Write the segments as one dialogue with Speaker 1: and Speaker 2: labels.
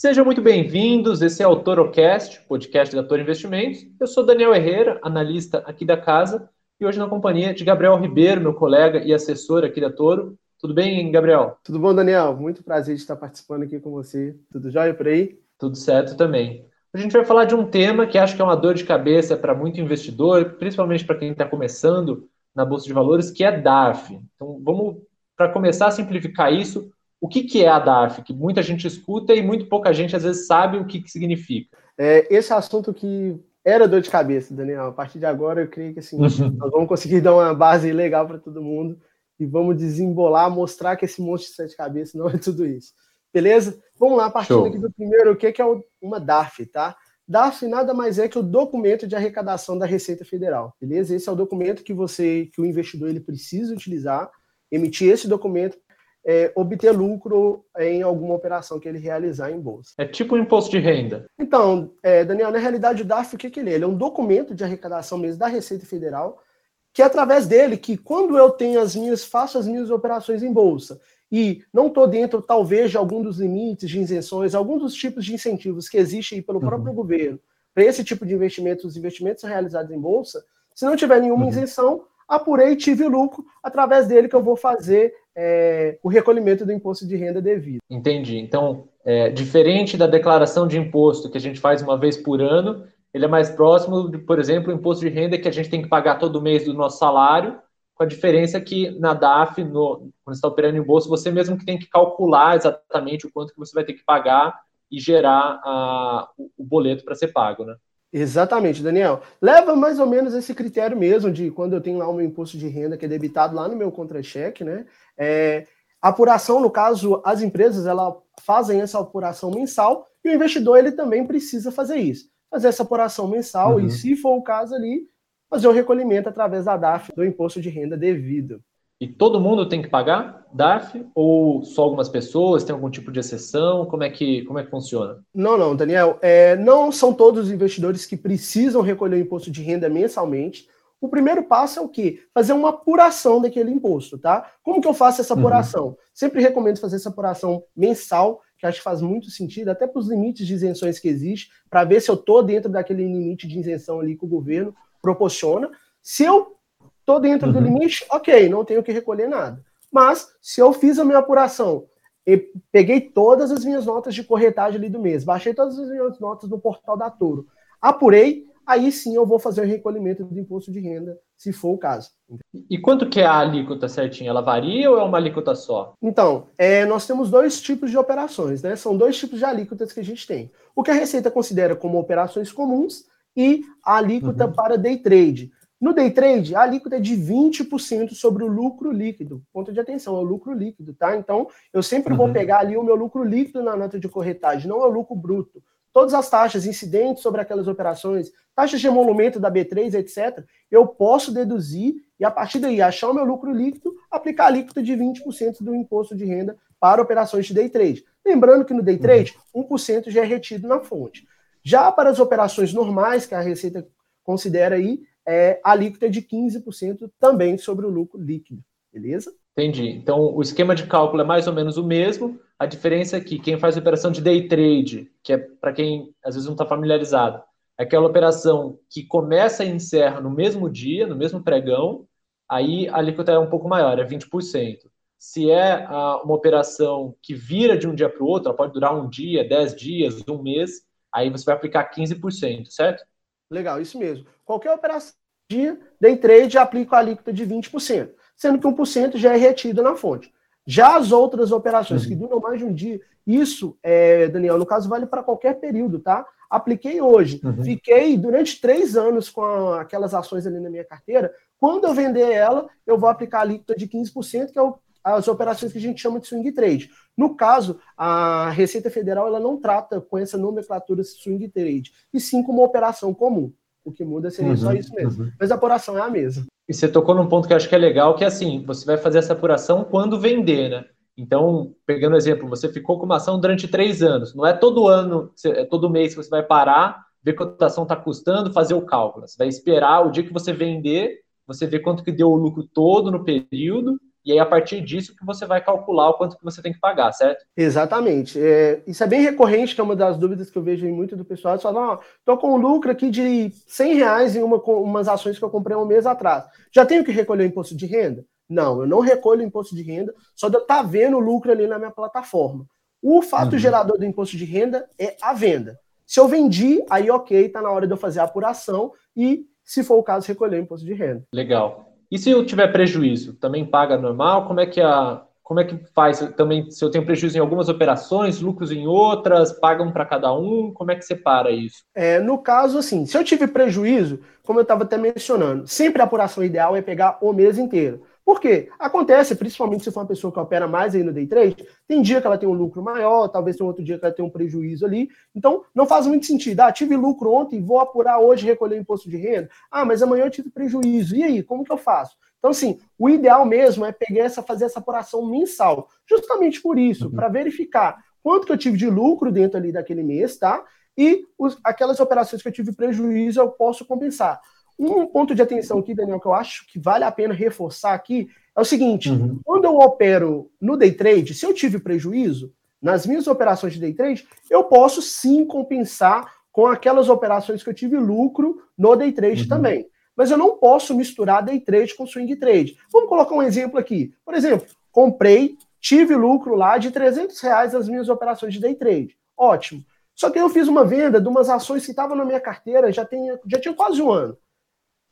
Speaker 1: Sejam muito bem-vindos. Esse é o ToroCast, podcast da Toro Investimentos. Eu sou Daniel Herrera, analista aqui da casa, e hoje na companhia de Gabriel Ribeiro, meu colega e assessor aqui da Toro. Tudo bem, Gabriel?
Speaker 2: Tudo bom, Daniel? Muito prazer de estar participando aqui com você. Tudo jóia por aí?
Speaker 1: Tudo certo também. A gente vai falar de um tema que acho que é uma dor de cabeça para muito investidor, principalmente para quem está começando na Bolsa de Valores, que é DARF. Então, vamos, para começar a simplificar isso, o que, que é a DARF? Que muita gente escuta e muito pouca gente às vezes sabe o que, que significa.
Speaker 2: É, esse assunto que era dor de cabeça, Daniel. A partir de agora, eu creio que assim, uhum. nós vamos conseguir dar uma base legal para todo mundo e vamos desembolar, mostrar que esse monte de sete cabeças não é tudo isso. Beleza? Vamos lá, partindo Show. aqui do primeiro, o que é uma DARF, tá? DARF nada mais é que o documento de arrecadação da Receita Federal, beleza? Esse é o documento que você, que o investidor ele precisa utilizar, emitir esse documento é, obter lucro em alguma operação que ele realizar em bolsa.
Speaker 1: É tipo um imposto de renda.
Speaker 2: Então, é, Daniel, na realidade o DARF, o que, que ele é? Ele é um documento de arrecadação mesmo da Receita Federal, que é através dele que quando eu tenho as minhas, faço as minhas operações em bolsa e não estou dentro, talvez, de algum dos limites de isenções, algum dos tipos de incentivos que existem pelo uhum. próprio governo para esse tipo de investimentos, os investimentos realizados em bolsa, se não tiver nenhuma uhum. isenção, apurei, tive lucro, através dele que eu vou fazer é, o recolhimento do imposto de renda devido.
Speaker 1: Entendi. Então, é, diferente da declaração de imposto que a gente faz uma vez por ano, ele é mais próximo, de, por exemplo, o imposto de renda que a gente tem que pagar todo mês do nosso salário, com a diferença que na DAF, no, quando está operando em bolsa, você mesmo que tem que calcular exatamente o quanto que você vai ter que pagar e gerar a, o, o boleto para ser pago, né?
Speaker 2: Exatamente, Daniel. Leva mais ou menos esse critério mesmo de quando eu tenho lá o meu imposto de renda que é debitado lá no meu contra-cheque, né? É, apuração, no caso, as empresas elas fazem essa apuração mensal e o investidor ele também precisa fazer isso. Fazer essa apuração mensal uhum. e, se for o caso ali, fazer o recolhimento através da DAF do imposto de renda devido.
Speaker 1: E todo mundo tem que pagar DARF ou só algumas pessoas? Tem algum tipo de exceção? Como é que, como é que funciona?
Speaker 2: Não, não, Daniel. É, não são todos os investidores que precisam recolher o imposto de renda mensalmente. O primeiro passo é o quê? Fazer uma apuração daquele imposto, tá? Como que eu faço essa uhum. apuração? Uhum. Sempre recomendo fazer essa apuração mensal, que acho que faz muito sentido, até para os limites de isenções que existem, para ver se eu estou dentro daquele limite de isenção ali que o governo proporciona. Se eu Estou dentro uhum. do limite, ok, não tenho que recolher nada. Mas, se eu fiz a minha apuração, e peguei todas as minhas notas de corretagem ali do mês, baixei todas as minhas notas no portal da Toro, apurei, aí sim eu vou fazer o recolhimento do imposto de renda, se for o caso.
Speaker 1: E quanto que é a alíquota certinha? Ela varia ou é uma alíquota só?
Speaker 2: Então, é, nós temos dois tipos de operações, né? São dois tipos de alíquotas que a gente tem. O que a Receita considera como operações comuns e a alíquota uhum. para day trade. No day trade, a alíquota é de 20% sobre o lucro líquido. Ponto de atenção, é o lucro líquido, tá? Então, eu sempre uhum. vou pegar ali o meu lucro líquido na nota de corretagem, não é o lucro bruto. Todas as taxas incidentes sobre aquelas operações, taxas de emolumento da B3, etc., eu posso deduzir e, a partir daí, achar o meu lucro líquido, aplicar a alíquota de 20% do imposto de renda para operações de day trade. Lembrando que no day trade, uhum. 1% já é retido na fonte. Já para as operações normais, que a Receita considera aí, é, a alíquota é de 15% também sobre o lucro líquido, beleza?
Speaker 1: Entendi. Então, o esquema de cálculo é mais ou menos o mesmo. A diferença é que quem faz operação de day trade, que é para quem às vezes não está familiarizado, é aquela operação que começa e encerra no mesmo dia, no mesmo pregão, aí a alíquota é um pouco maior, é 20%. Se é ah, uma operação que vira de um dia para o outro, ela pode durar um dia, 10 dias, um mês, aí você vai aplicar 15%, certo?
Speaker 2: Legal, isso mesmo. Qualquer operação de day trade aplica a alíquota de 20%, sendo que 1% já é retido na fonte. Já as outras operações uhum. que duram mais de um dia, isso, é, Daniel, no caso vale para qualquer período, tá? Apliquei hoje, uhum. fiquei durante três anos com a, aquelas ações ali na minha carteira. Quando eu vender ela, eu vou aplicar a alíquota de 15%, que é o, as operações que a gente chama de swing trade. No caso, a Receita Federal ela não trata com essa nomenclatura swing trade, e sim como uma operação comum. O que muda seria uhum, só isso mesmo. Uhum. Mas a apuração é a mesma.
Speaker 1: E você tocou num ponto que eu acho que é legal, que é assim, você vai fazer essa apuração quando vender, né? Então, pegando o exemplo, você ficou com uma ação durante três anos. Não é todo ano, é todo mês que você vai parar, ver quanto a ação está custando, fazer o cálculo. Você vai esperar o dia que você vender, você vê quanto que deu o lucro todo no período, e aí a partir disso que você vai calcular o quanto que você tem que pagar, certo?
Speaker 2: Exatamente. É, isso é bem recorrente, que é uma das dúvidas que eu vejo em muito do pessoal. Eles falam, ó, tô com um lucro aqui de 100 reais em uma, umas ações que eu comprei um mês atrás. Já tenho que recolher o imposto de renda? Não, eu não recolho o imposto de renda, só de eu estar tá vendo o lucro ali na minha plataforma. O fato uhum. gerador do imposto de renda é a venda. Se eu vendi, aí ok, está na hora de eu fazer a apuração e, se for o caso, recolher o imposto de renda.
Speaker 1: Legal. E se eu tiver prejuízo, também paga normal? Como é que a como é que faz também se eu tenho prejuízo em algumas operações, lucros em outras, pagam para cada um? Como é que separa isso?
Speaker 2: É, no caso, assim, se eu tive prejuízo, como eu estava até mencionando, sempre a apuração ideal é pegar o mês inteiro. Por quê? Acontece, principalmente se for uma pessoa que opera mais aí no day trade, tem dia que ela tem um lucro maior, talvez tem outro dia que ela tem um prejuízo ali. Então, não faz muito sentido. Ah, tive lucro ontem, vou apurar hoje e recolher o imposto de renda. Ah, mas amanhã eu tive prejuízo. E aí, como que eu faço? Então, assim, o ideal mesmo é pegar essa, fazer essa apuração mensal. Justamente por isso, uhum. para verificar quanto que eu tive de lucro dentro ali daquele mês, tá? E os, aquelas operações que eu tive prejuízo, eu posso compensar. Um ponto de atenção aqui, Daniel, que eu acho que vale a pena reforçar aqui, é o seguinte: uhum. quando eu opero no day trade, se eu tive prejuízo, nas minhas operações de day trade, eu posso sim compensar com aquelas operações que eu tive lucro no day trade uhum. também. Mas eu não posso misturar day trade com swing trade. Vamos colocar um exemplo aqui. Por exemplo, comprei, tive lucro lá de 300 reais nas minhas operações de day trade. Ótimo. Só que eu fiz uma venda de umas ações que estavam na minha carteira já, tem, já tinha quase um ano.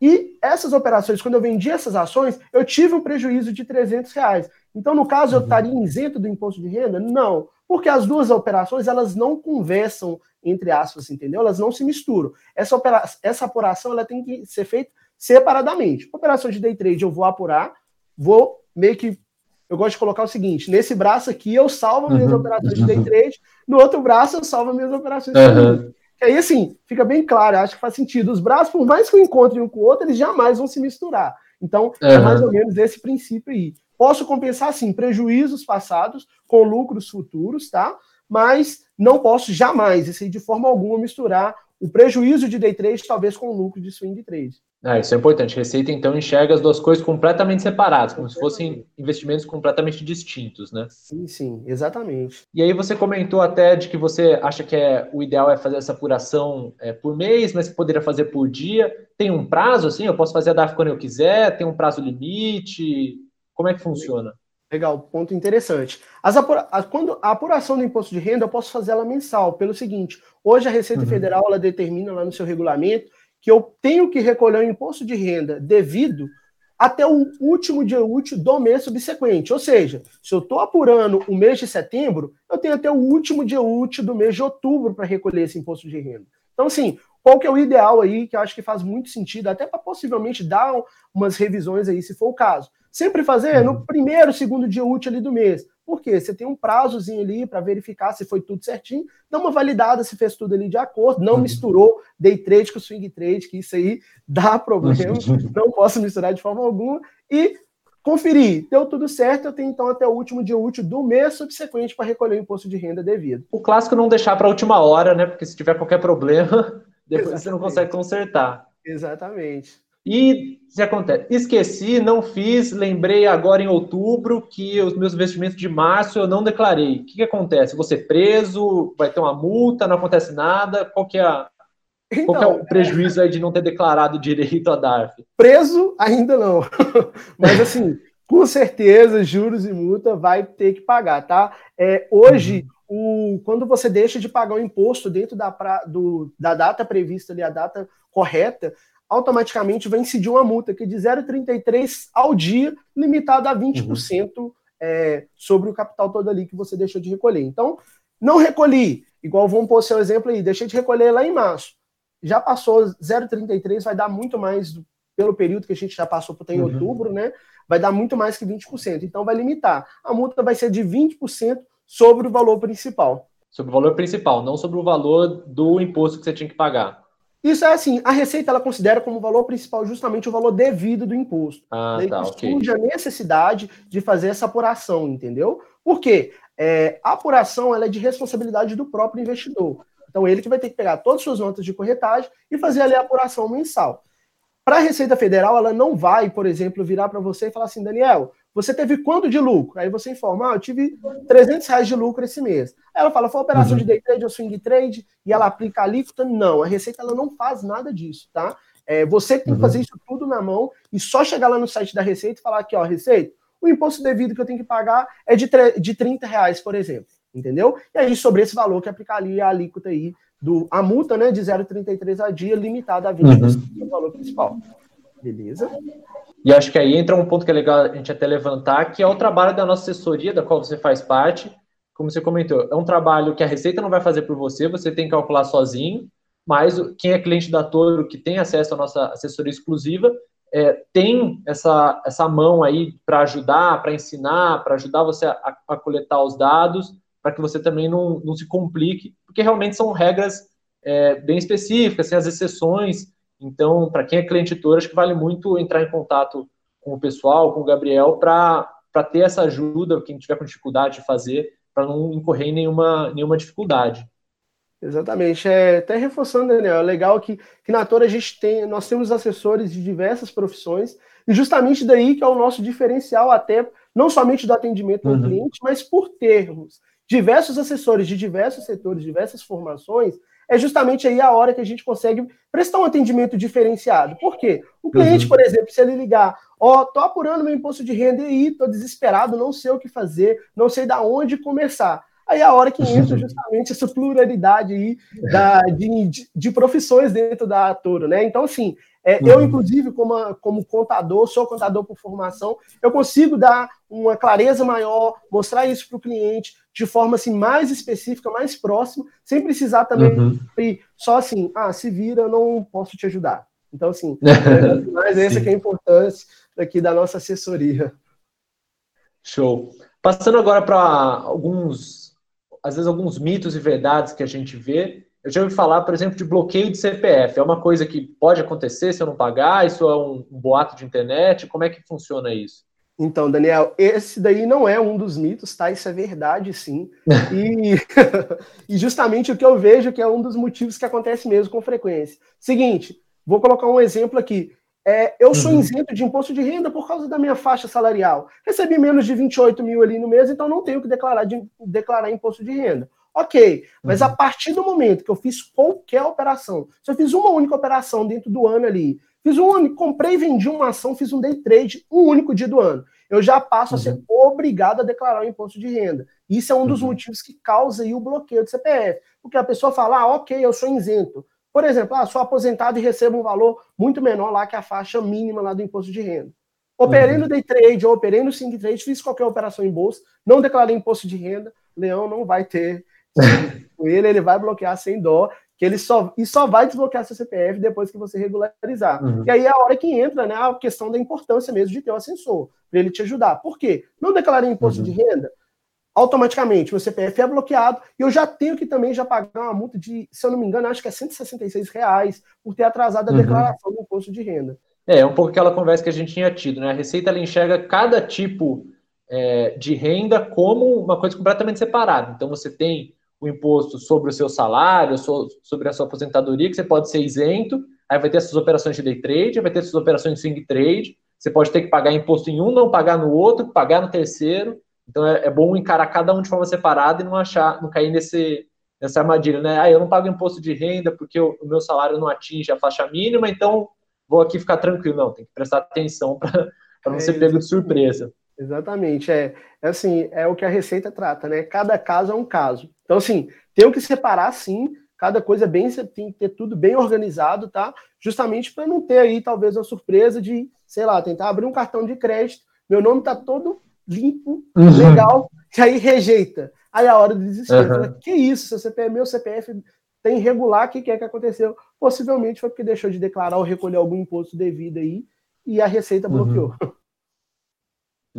Speaker 2: E essas operações, quando eu vendi essas ações, eu tive um prejuízo de 300 reais. Então, no caso, eu uhum. estaria isento do imposto de renda? Não, porque as duas operações elas não conversam entre aspas, entendeu? Elas não se misturam. Essa, opera essa apuração ela tem que ser feita separadamente. Operação de day trade eu vou apurar, vou meio que eu gosto de colocar o seguinte: nesse braço aqui eu salvo minhas uhum. operações de day uhum. trade, no outro braço eu salvo minhas operações de uhum. E aí, assim, fica bem claro, acho que faz sentido. Os braços, por mais que eu encontre um com o outro, eles jamais vão se misturar. Então, uhum. é mais ou menos esse princípio aí. Posso compensar, sim, prejuízos passados com lucros futuros, tá? Mas não posso jamais, aí, de forma alguma, misturar o prejuízo de day trade talvez com o lucro de swing trade.
Speaker 1: Ah, isso é importante. Receita, então, enxerga as duas coisas completamente separadas, como se fossem investimentos completamente distintos, né?
Speaker 2: Sim, sim, exatamente.
Speaker 1: E aí você comentou até de que você acha que é, o ideal é fazer essa apuração é, por mês, mas que poderia fazer por dia. Tem um prazo, assim? Eu posso fazer a DARF quando eu quiser? Tem um prazo limite? Como é que funciona?
Speaker 2: Legal, ponto interessante. Apura... Quando a apuração do imposto de renda, eu posso fazer ela mensal, pelo seguinte: hoje a Receita uhum. Federal ela determina lá no seu regulamento que eu tenho que recolher o imposto de renda devido até o último dia útil do mês subsequente. Ou seja, se eu estou apurando o mês de setembro, eu tenho até o último dia útil do mês de outubro para recolher esse imposto de renda. Então, assim, qual que é o ideal aí, que eu acho que faz muito sentido, até para possivelmente dar umas revisões aí, se for o caso. Sempre fazer no primeiro, segundo dia útil ali do mês. Por quê? Você tem um prazozinho ali para verificar se foi tudo certinho, dá uma validada se fez tudo ali de acordo, não uhum. misturou day trade com swing trade, que isso aí dá problema, não posso misturar de forma alguma, e conferir, deu tudo certo, eu tenho então até o último dia útil do mês subsequente para recolher o imposto de renda devido.
Speaker 1: O clássico não deixar para a última hora, né? Porque se tiver qualquer problema, depois Exatamente. você não consegue consertar.
Speaker 2: Exatamente.
Speaker 1: E se acontece, esqueci, não fiz, lembrei agora em outubro que os meus investimentos de março eu não declarei. O que, que acontece? Ser preso? Vai ter uma multa? Não acontece nada? Qual que é, a, então, qual é o então, prejuízo aí de não ter declarado direito a DARF?
Speaker 2: Preso ainda não. Mas assim, com certeza, juros e multa vai ter que pagar, tá? É, hoje, uhum. o, quando você deixa de pagar o imposto dentro da, pra, do, da data prevista ali, a data correta, automaticamente vai incidir uma multa que é de 0,33 ao dia, limitada a 20% uhum. é, sobre o capital todo ali que você deixou de recolher. Então, não recolhi, igual vamos pôr seu exemplo aí, deixei de recolher lá em março. Já passou 0,33, vai dar muito mais pelo período que a gente já passou por em uhum. outubro, né? Vai dar muito mais que 20%. Então vai limitar. A multa vai ser de 20% sobre o valor principal.
Speaker 1: Sobre o valor principal, não sobre o valor do imposto que você tinha que pagar.
Speaker 2: Isso é assim, a Receita ela considera como valor principal justamente o valor devido do imposto. Ah, Daí tá, okay. surge a necessidade de fazer essa apuração, entendeu? Por quê? É, a apuração ela é de responsabilidade do próprio investidor. Então, ele que vai ter que pegar todas as suas notas de corretagem e fazer ali a apuração mensal. Para a Receita Federal, ela não vai, por exemplo, virar para você e falar assim, Daniel, você teve quanto de lucro? Aí você informa, ah, eu tive 300 reais de lucro esse mês. Aí ela fala, foi operação uhum. de day trade ou swing trade, e ela aplica a alíquota? Não, a Receita ela não faz nada disso, tá? É, você tem que uhum. fazer isso tudo na mão e só chegar lá no site da Receita e falar aqui, ó, Receita, o imposto devido que eu tenho que pagar é de, de 30 reais, por exemplo, entendeu? E aí, sobre esse valor que aplicar ali a alíquota aí, do, a multa né, de 0,33 a dia, limitada a 20% uhum. do valor principal. Beleza?
Speaker 1: E acho que aí entra um ponto que é legal a gente até levantar, que é o trabalho da nossa assessoria, da qual você faz parte. Como você comentou, é um trabalho que a Receita não vai fazer por você, você tem que calcular sozinho, mas quem é cliente da Toro, que tem acesso à nossa assessoria exclusiva, é, tem essa, essa mão aí para ajudar, para ensinar, para ajudar você a, a, coletar os dados, para que você também não, não se complique, porque realmente são regras é, bem específicas, tem as exceções, então, para quem é cliente Toro, acho que vale muito entrar em contato com o pessoal, com o Gabriel, para ter essa ajuda, quem tiver com dificuldade de fazer, para não incorrer em nenhuma, nenhuma dificuldade.
Speaker 2: Exatamente. É, até reforçando, Daniel, é legal que, que na Toro a gente tem, nós temos assessores de diversas profissões, e justamente daí que é o nosso diferencial, até não somente do atendimento ao uhum. cliente, mas por termos diversos assessores de diversos setores, diversas formações, é justamente aí a hora que a gente consegue prestar um atendimento diferenciado. Por quê? O cliente, uhum. por exemplo, se ele ligar, ó, oh, tô apurando meu imposto de renda e tô desesperado, não sei o que fazer, não sei da onde começar. Aí é a hora que entra justamente essa pluralidade aí da, de, de, de profissões dentro da Toro, né? Então, assim, é, uhum. Eu, inclusive, como, como contador, sou contador por formação, eu consigo dar uma clareza maior, mostrar isso para o cliente de forma assim, mais específica, mais próxima, sem precisar também uhum. só assim, ah, se vira, eu não posso te ajudar. Então, assim, mas essa que é a importância aqui da nossa assessoria.
Speaker 1: Show. Passando agora para alguns, às vezes, alguns mitos e verdades que a gente vê eu já ouvi falar, por exemplo, de bloqueio de CPF. É uma coisa que pode acontecer se eu não pagar? Isso é um, boato de internet? Como é que funciona isso?
Speaker 2: Então, Daniel, esse daí não é um dos mitos, tá? Isso é verdade, sim. E, e justamente o que eu vejo que é um dos motivos que acontece mesmo com frequência. Seguinte, vou colocar um exemplo aqui. É, eu sou uhum. isento de imposto de renda por causa da minha faixa salarial. Recebi menos de 28 mil ali no mês, então não tenho que declarar, de, declarar imposto de renda. Ok, mas uhum. a partir do momento que eu fiz qualquer operação, se eu fiz uma única operação dentro do ano ali, fiz um ano, comprei e vendi uma ação, fiz um day trade um único dia do ano, eu já passo uhum. a ser uhum. obrigado a declarar o imposto de renda. Isso é um dos uhum. motivos que causa aí o bloqueio do CPF. Porque a pessoa fala, ah, ok, eu sou isento. Por exemplo, ah, sou aposentado e recebo um valor muito menor lá que a faixa mínima lá do imposto de renda. Operei uhum. no day trade ou operei no swing trade, fiz qualquer operação em bolsa, não declarei imposto de renda, Leão não vai ter com ele, ele vai bloquear sem dó, que ele só e só vai desbloquear seu CPF depois que você regularizar. Uhum. E aí é a hora que entra, né, a questão da importância mesmo de ter o um assessor, para ele te ajudar. Por quê? Não declarei imposto uhum. de renda, automaticamente meu CPF é bloqueado e eu já tenho que também já pagar uma multa de, se eu não me engano, acho que é 166 reais por ter atrasado a uhum. declaração do imposto de renda.
Speaker 1: É, é um pouco aquela conversa que a gente tinha tido, né? A Receita ela enxerga cada tipo é, de renda como uma coisa completamente separada. Então você tem o imposto sobre o seu salário, sobre a sua aposentadoria, que você pode ser isento, aí vai ter essas operações de day trade, vai ter essas operações de swing trade, você pode ter que pagar imposto em um, não pagar no outro, pagar no terceiro. Então é, é bom encarar cada um de forma separada e não achar, não cair nesse, nessa armadilha, né? Ah, eu não pago imposto de renda porque o, o meu salário não atinge a faixa mínima, então vou aqui ficar tranquilo. Não, tem que prestar atenção para não é ser pego de surpresa.
Speaker 2: Exatamente, é, é assim, é o que a Receita trata, né? Cada caso é um caso. Então, assim, tem que separar sim, cada coisa é bem, tem que ter tudo bem organizado, tá? Justamente para não ter aí, talvez, uma surpresa de, sei lá, tentar abrir um cartão de crédito, meu nome tá todo limpo, uhum. legal, e aí rejeita. Aí a hora do desespero, uhum. que isso, seu CPF, meu CPF tem regular, o que, que é que aconteceu? Possivelmente foi porque deixou de declarar ou recolher algum imposto devido aí, e a Receita uhum.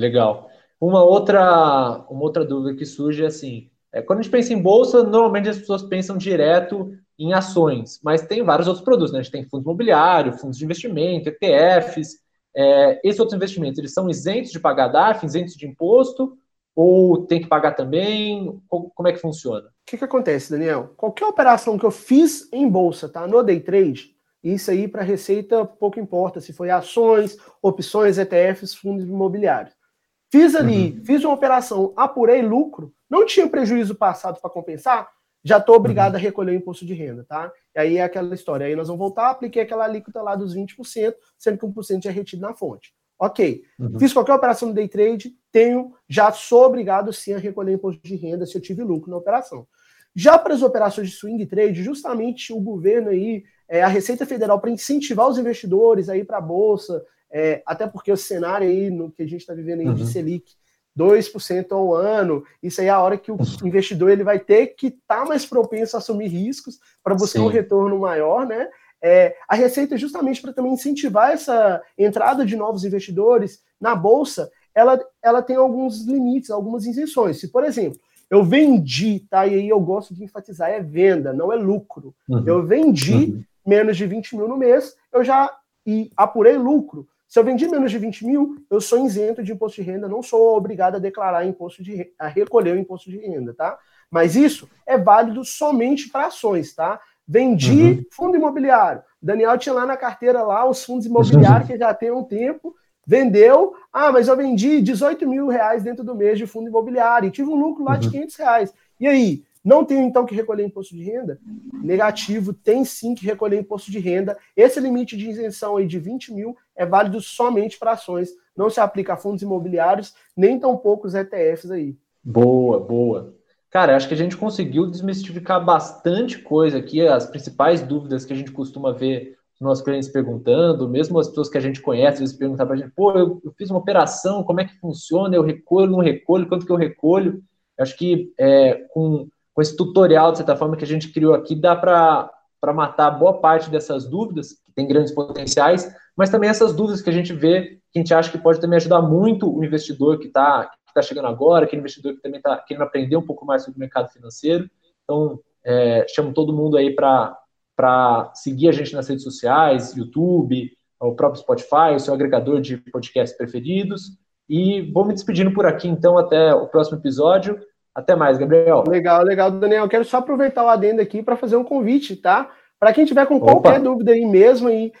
Speaker 1: Legal. Uma outra, uma outra dúvida que surge é assim: é, quando a gente pensa em bolsa, normalmente as pessoas pensam direto em ações, mas tem vários outros produtos, né? A gente tem fundos imobiliários, fundos de investimento, ETFs. É, esses outros investimentos, eles são isentos de pagar DAF, isentos de imposto, ou tem que pagar também? Como é que funciona? O
Speaker 2: que, que acontece, Daniel? Qualquer operação que eu fiz em bolsa, tá? No day trade, isso aí para receita pouco importa se foi ações, opções, ETFs, fundos imobiliários. Fiz ali, uhum. fiz uma operação, apurei lucro, não tinha prejuízo passado para compensar, já estou obrigado uhum. a recolher o imposto de renda, tá? E aí é aquela história. Aí nós vamos voltar, apliquei aquela alíquota lá dos 20%, sendo que 1% é retido na fonte. Ok. Uhum. Fiz qualquer operação no day trade, tenho, já sou obrigado sim a recolher imposto de renda se eu tive lucro na operação. Já para as operações de swing trade, justamente o governo aí, é, a Receita Federal, para incentivar os investidores aí para a Bolsa, é, até porque o cenário aí no que a gente está vivendo aí uhum. de Selic 2% ao ano, isso aí é a hora que o investidor ele vai ter que estar tá mais propenso a assumir riscos para buscar Sim. um retorno maior, né? É, a Receita, justamente para também incentivar essa entrada de novos investidores na Bolsa, ela, ela tem alguns limites, algumas isenções. Se, por exemplo, eu vendi, tá? E aí eu gosto de enfatizar, é venda, não é lucro. Uhum. Eu vendi uhum. menos de 20 mil no mês, eu já e apurei lucro. Se eu vendi menos de 20 mil, eu sou isento de imposto de renda, não sou obrigado a declarar imposto de a recolher o imposto de renda, tá? Mas isso é válido somente para ações, tá? Vendi uhum. fundo imobiliário. Daniel tinha lá na carteira lá os fundos imobiliários que já tem um tempo, vendeu. Ah, mas eu vendi 18 mil reais dentro do mês de fundo imobiliário e tive um lucro lá uhum. de 500 reais. E aí, não tenho então que recolher imposto de renda? Negativo, tem sim que recolher imposto de renda. Esse limite de isenção aí de 20 mil é válido somente para ações, não se aplica a fundos imobiliários, nem tão poucos ETFs aí.
Speaker 1: Boa, boa. Cara, acho que a gente conseguiu desmistificar bastante coisa aqui, as principais dúvidas que a gente costuma ver os nossos clientes perguntando, mesmo as pessoas que a gente conhece, eles perguntam para a gente, pô, eu, eu, fiz uma operação, como é que funciona? Eu recolho, não recolho, quanto que eu recolho? Acho que é, com com esse tutorial, de certa forma, que a gente criou aqui, dá para matar boa parte dessas dúvidas, que tem grandes potenciais, mas também essas dúvidas que a gente vê, que a gente acha que pode também ajudar muito o investidor que está que tá chegando agora, aquele investidor que também está querendo aprender um pouco mais sobre o mercado financeiro. Então, é, chamo todo mundo aí para seguir a gente nas redes sociais, YouTube, o próprio Spotify, o seu agregador de podcasts preferidos. E vou me despedindo por aqui, então, até o próximo episódio. Até mais, Gabriel.
Speaker 2: Legal, legal, Daniel. Quero só aproveitar o adendo aqui para fazer um convite, tá? Para quem tiver com Opa. qualquer dúvida aí mesmo e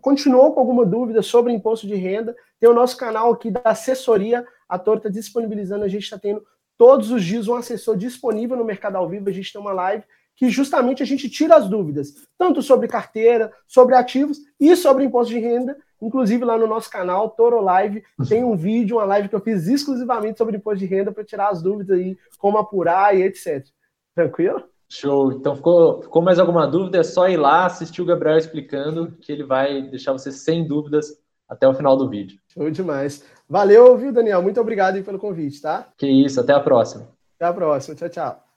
Speaker 2: continuou com alguma dúvida sobre imposto de renda, tem o nosso canal aqui da assessoria. A Torre está disponibilizando, a gente está tendo todos os dias um assessor disponível no Mercado ao Vivo. A gente tem uma live que justamente a gente tira as dúvidas, tanto sobre carteira, sobre ativos e sobre imposto de renda. Inclusive lá no nosso canal, Toro Live, tem um vídeo, uma live que eu fiz exclusivamente sobre imposto de renda para tirar as dúvidas aí, como apurar e etc. Tranquilo?
Speaker 1: Show. Então ficou, ficou mais alguma dúvida? É só ir lá assistir o Gabriel explicando, que ele vai deixar você sem dúvidas até o final do vídeo.
Speaker 2: Show demais. Valeu, viu, Daniel? Muito obrigado pelo convite, tá?
Speaker 1: Que isso, até a próxima.
Speaker 2: Até a próxima. Tchau, tchau.